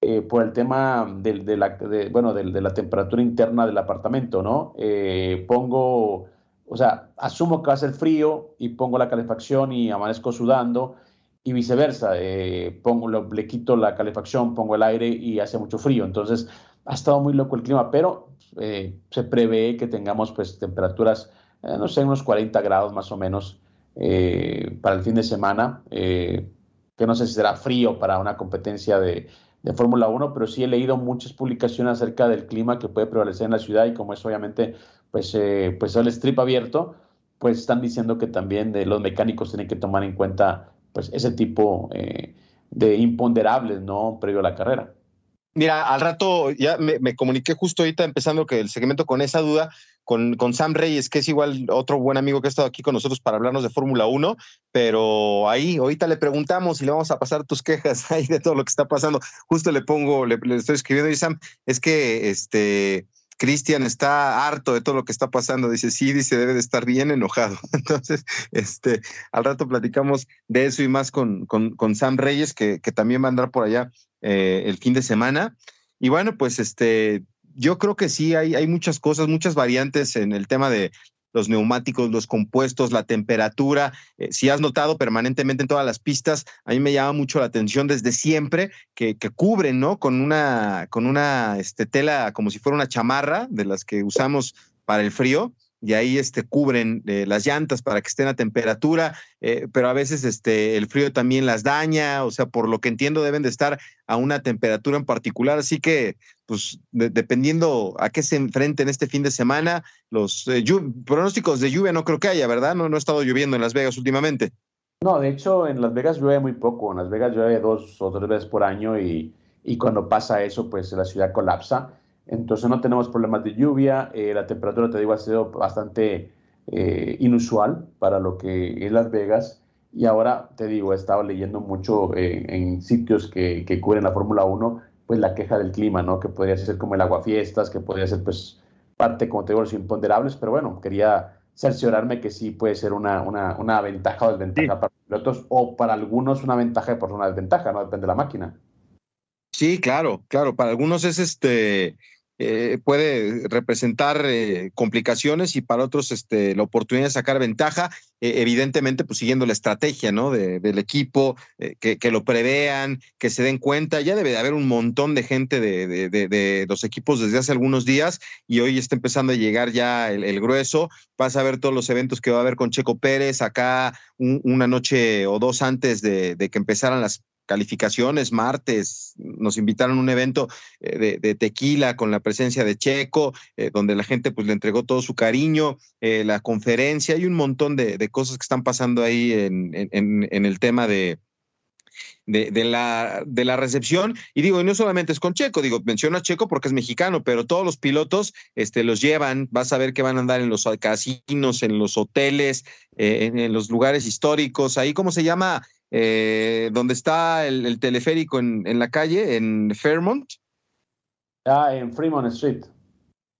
[SPEAKER 4] eh, por el tema de, de la, bueno, de, la temperatura interna del apartamento, ¿no? Eh, pongo, o sea, asumo que va a ser frío y pongo la calefacción y amanezco sudando y viceversa. Eh, pongo, le quito la calefacción, pongo el aire y hace mucho frío. Entonces, ha estado muy loco el clima, pero eh, se prevé que tengamos pues temperaturas, eh, no sé, unos 40 grados más o menos para el fin de semana, que no sé si será frío para una competencia de, de Fórmula 1, pero sí he leído muchas publicaciones acerca del clima que puede prevalecer en la ciudad y como es obviamente pues, pues el strip abierto, pues están diciendo que también los mecánicos tienen que tomar en cuenta pues ese tipo eh, de imponderables, ¿no? Previo a la carrera.
[SPEAKER 5] Mira, al rato ya me, comuniqué justo ahorita empezando que el segmento con esa duda con, con, Sam Reyes, que es igual otro buen amigo que ha estado aquí con nosotros para hablarnos de Fórmula 1, pero ahí ahorita le preguntamos y le vamos a pasar tus quejas ahí de todo lo que está pasando. Justo le pongo, le, le estoy escribiendo y Sam, es que este Cristian está harto de todo lo que está pasando. Dice, sí, dice, debe de estar bien enojado. Entonces, este, al rato platicamos de eso y más con, con, Sam Reyes, que, que, también va a andar por allá eh, el fin de semana. Y bueno, pues este, yo creo que sí, hay, hay muchas cosas, muchas variantes en el tema de los neumáticos, los compuestos, la temperatura. Eh, si has notado permanentemente en todas las pistas, a mí me llama mucho la atención desde siempre que, cubren, ¿no? Con una, con una este, tela como si fuera una chamarra de las que usamos para el frío y ahí este, cubren eh, las llantas para que estén a temperatura, eh, pero a veces este, el frío también las daña, o sea, por lo que entiendo deben de estar a una temperatura en particular, así que pues dependiendo a qué se enfrenten este fin de semana, los eh, pronósticos de lluvia no creo que haya, ¿verdad? No, no ha estado lloviendo en Las Vegas últimamente.
[SPEAKER 4] No, de hecho en Las Vegas llueve muy poco, en Las Vegas llueve dos o tres veces por año y, y cuando pasa eso, pues la ciudad colapsa. Entonces no tenemos problemas de lluvia, eh, la temperatura, te digo, ha sido bastante eh, inusual para lo que es Las Vegas. Y ahora, te digo, he estado leyendo mucho eh, en sitios que, que cubren la Fórmula 1, pues la queja del clima, ¿no? Que podría ser como el aguafiestas, que podría ser pues parte, como te digo, los imponderables, pero bueno, quería cerciorarme que sí puede ser una, una, una ventaja o desventaja para los pilotos, o para algunos una ventaja y por una desventaja, ¿no? Depende de la máquina.
[SPEAKER 5] Sí, claro, claro. Para algunos es este eh, puede representar eh, complicaciones y para otros este, la oportunidad de sacar ventaja, eh, evidentemente pues siguiendo la estrategia ¿no? del equipo, que, que, lo prevean, que se den cuenta. Ya debe de haber un montón de gente de, de los equipos desde hace algunos días y hoy está empezando a llegar ya el, grueso. Vas a ver todos los eventos que va a haber con Checo Pérez acá una noche o dos antes de que empezaran las calificaciones, martes, nos invitaron a un evento eh, de, tequila con la presencia de Checo, eh, donde la gente pues le entregó todo su cariño, eh, la conferencia, hay un montón de, cosas que están pasando ahí en, el tema de, de, la, de la recepción. Y digo, y no solamente es con Checo, digo, menciono Checo porque es mexicano, pero todos los pilotos este, los llevan, vas a ver que van a andar en los casinos, en los hoteles, en, en, los lugares históricos, ahí, ¿cómo se llama? Eh, donde está el, teleférico en, la calle, en Fairmont.
[SPEAKER 4] Ah, en Fremont Street.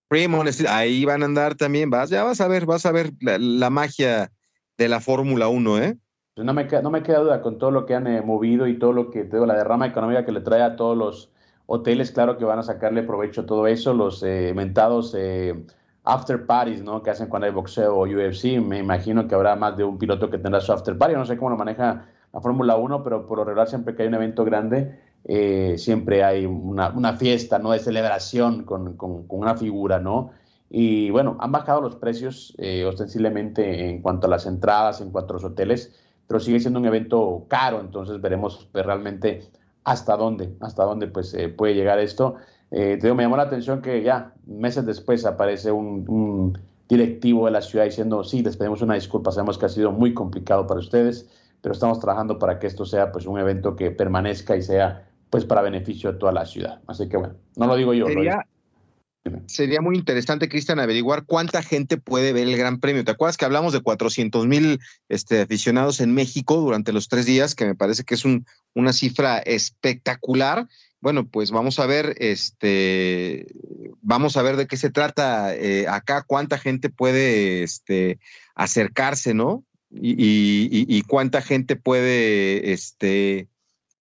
[SPEAKER 5] Fremont Street, ahí van a andar también, vas, ya vas a ver, vas a ver la, magia de la Fórmula 1, ¿eh?
[SPEAKER 4] No me, no me queda duda con todo lo que han eh, movido y todo lo que, tengo la derrama económica que le trae a todos los hoteles, claro que van a sacarle provecho a todo eso, los eh, mentados eh, after parties, ¿no? Que hacen cuando hay boxeo o UFC, me imagino que habrá más de un piloto que tendrá su after party, no sé cómo lo maneja la Fórmula 1, pero por lo regular siempre que hay un evento grande, eh, siempre hay una, fiesta, ¿no? De celebración con, con, una figura, ¿no? Y bueno, han bajado los precios eh, ostensiblemente en cuanto a las entradas, en cuanto a los hoteles, pero sigue siendo un evento caro, entonces veremos pues, realmente hasta dónde, hasta dónde pues eh, puede llegar esto. te me llamó la atención que ya meses después aparece un, un directivo de la ciudad diciendo, sí, les pedimos una disculpa, sabemos que ha sido muy complicado para ustedes, pero estamos trabajando para que esto sea pues un evento que permanezca y sea pues para beneficio de toda la ciudad. Así que bueno, no lo digo yo.
[SPEAKER 5] Sería, sería muy interesante, Cristian, averiguar cuánta gente puede ver el Gran Premio. ¿Te acuerdas que hablamos de 400 mil este, aficionados en México durante los tres días, que me parece que es un, una cifra espectacular? Bueno, pues vamos a ver, este, vamos a ver de qué se trata eh, acá, cuánta gente puede este, acercarse, ¿no? Y, cuánta gente puede este,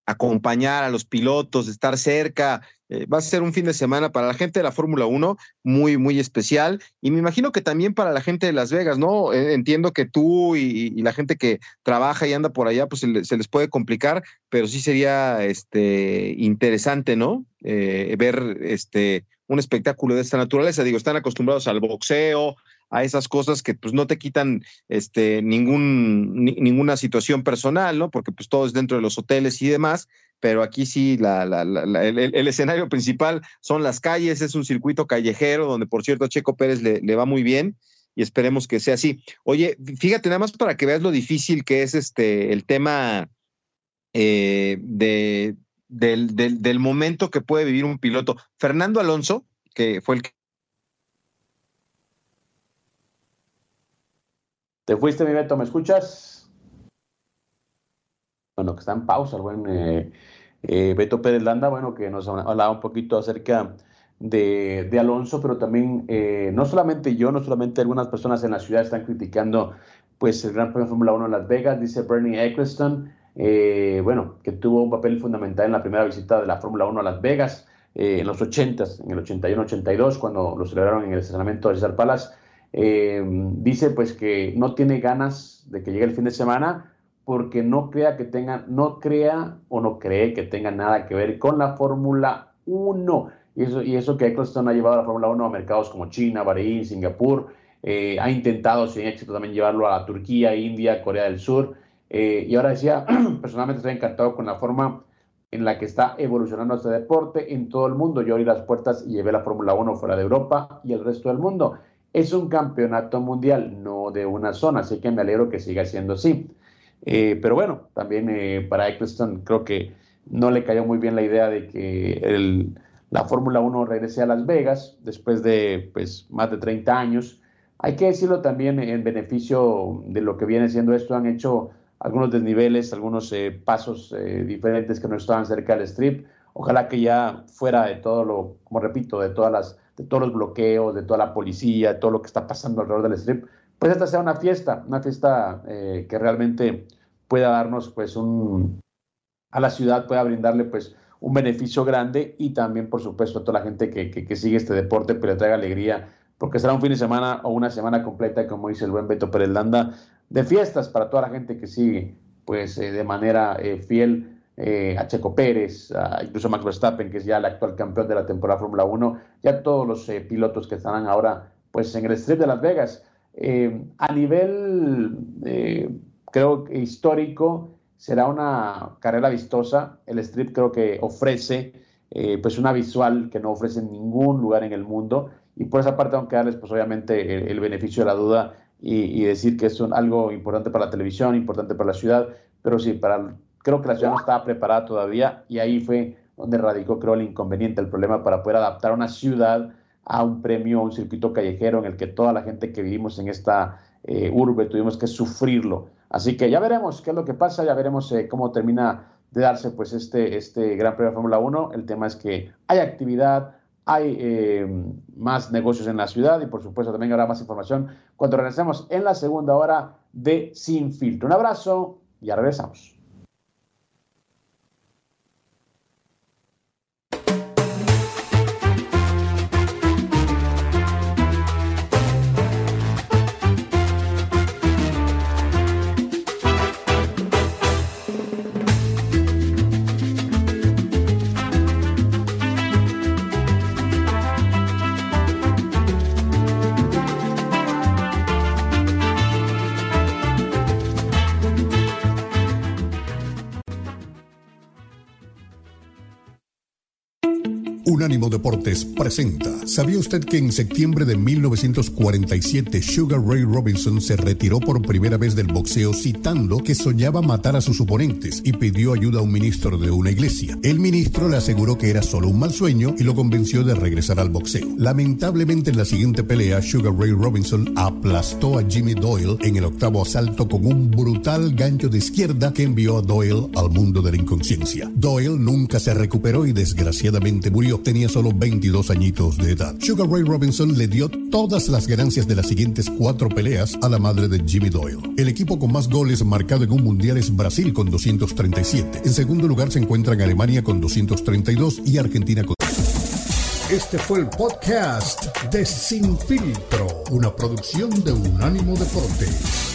[SPEAKER 5] acompañar a los pilotos, estar cerca. Eh, va a ser un fin de semana para la gente de la Fórmula 1 muy, muy especial. Y me imagino que también para la gente de Las Vegas, ¿no? Eh, entiendo que tú y, la gente que trabaja y anda por allá, pues se, les puede complicar, pero sí sería este, interesante, ¿no? Eh, ver este, un espectáculo de esta naturaleza. Digo, están acostumbrados al boxeo, a esas cosas que pues no te quitan este, ningún, ninguna situación personal, ¿no? Porque pues todo es dentro de los hoteles y demás, pero aquí sí la, el, escenario principal son las calles, es un circuito callejero donde por cierto a Checo Pérez le, le va muy bien y esperemos que sea así. Oye, fíjate nada más para que veas lo difícil que es este el tema eh, de, del, del, del momento que puede vivir un piloto. Fernando Alonso, que fue el que
[SPEAKER 4] ¿Te fuiste, mi Beto? ¿Me escuchas? Bueno, que está en pausa el buen eh, eh, Beto Pérez Landa, bueno, que nos hablaba un poquito acerca de, Alonso, pero también, eh, no solamente yo, no solamente algunas personas en la ciudad están criticando pues el Gran Premio de Fórmula 1 en Las Vegas, dice Bernie Eccleston, bueno, que tuvo un papel fundamental en la primera visita de la Fórmula 1 a Las Vegas, en los 80s, en el 81-82, cuando lo celebraron en el estacionamiento de César Palace, eh, dice pues que no tiene ganas de que llegue el fin de semana porque no crea que tenga, no crea o no cree que tenga nada que ver con la Fórmula 1. Y eso, y eso que Eccleston ha llevado a la Fórmula 1 a mercados como China, Bahrein, Singapur, eh, ha intentado sin éxito también llevarlo a Turquía, India, Corea del Sur. Eh, y ahora decía, personalmente estoy encantado con la forma en la que está evolucionando este deporte en todo el mundo. Yo abrí las puertas y llevé la Fórmula 1 fuera de Europa y el resto del mundo es un campeonato mundial, no de una zona, así que me alegro que siga siendo así. Eh, pero bueno, también eh, para Eccleston creo que no le cayó muy bien la idea de que la Fórmula 1 regrese a Las Vegas después de pues, más de 30 años. Hay que decirlo también en beneficio de lo que viene siendo esto, han hecho algunos desniveles, algunos eh, pasos diferentes que no estaban cerca del strip. Ojalá que ya fuera de todo lo, como repito, de todas las de todos los bloqueos, de toda la policía, de todo lo que está pasando alrededor del strip, pues esta sea una fiesta, una fiesta eh, que realmente pueda darnos pues un, a la ciudad pueda brindarle pues un beneficio grande y también, por supuesto, a toda la gente que, que, sigue este deporte, pero le traiga alegría, porque será un fin de semana o una semana completa, como dice el buen Beto Pérez Landa, de fiestas para toda la gente que sigue, pues de manera fiel eh, a Checo Pérez, incluso a Max Verstappen, que es ya el actual campeón de la temporada Fórmula 1, ya todos los eh, pilotos que estarán ahora pues en el Strip de Las Vegas. Eh, a nivel, creo que histórico, será una carrera vistosa. El Strip creo que ofrece pues una visual que no ofrece en ningún lugar en el mundo. Y por esa parte, tengo que darles pues obviamente el, beneficio de la duda y, y, decir que es algo importante para la televisión, importante para la ciudad, pero sí, para Creo que la ciudad no estaba preparada todavía y ahí fue donde radicó, creo, el inconveniente, el problema para poder adaptar una ciudad a un premio, a un circuito callejero en el que toda la gente que vivimos en esta eh, urbe tuvimos que sufrirlo. Así que ya veremos qué es lo que pasa, ya veremos eh, cómo termina de darse pues este, este Gran Premio de Fórmula 1. El tema es que hay actividad, hay eh, más negocios en la ciudad y por supuesto también habrá más información cuando regresemos en la segunda hora de Sin Filtro. Un abrazo y ya regresamos.
[SPEAKER 1] Presenta. ¿Sabía usted que en septiembre de 1947 Sugar Ray Robinson se retiró por primera vez del boxeo citando que soñaba matar a sus oponentes y pidió ayuda a un ministro de una iglesia? El ministro le aseguró que era solo un mal sueño y lo convenció de regresar al boxeo. Lamentablemente en la siguiente pelea Sugar Ray Robinson aplastó a Jimmy Doyle en el octavo asalto con un brutal gancho de izquierda que envió a Doyle al mundo de la inconsciencia. Doyle nunca se recuperó y desgraciadamente murió tenía solo 22 añitos de edad. Sugar Ray Robinson le dio todas las ganancias de las siguientes cuatro peleas a la madre de Jimmy Doyle. El equipo con más goles marcado en un mundial es Brasil con 237. En segundo lugar se encuentran Alemania con 232 y Argentina con... Este fue el podcast de Sin Filtro, una producción de Unánimo Deportes.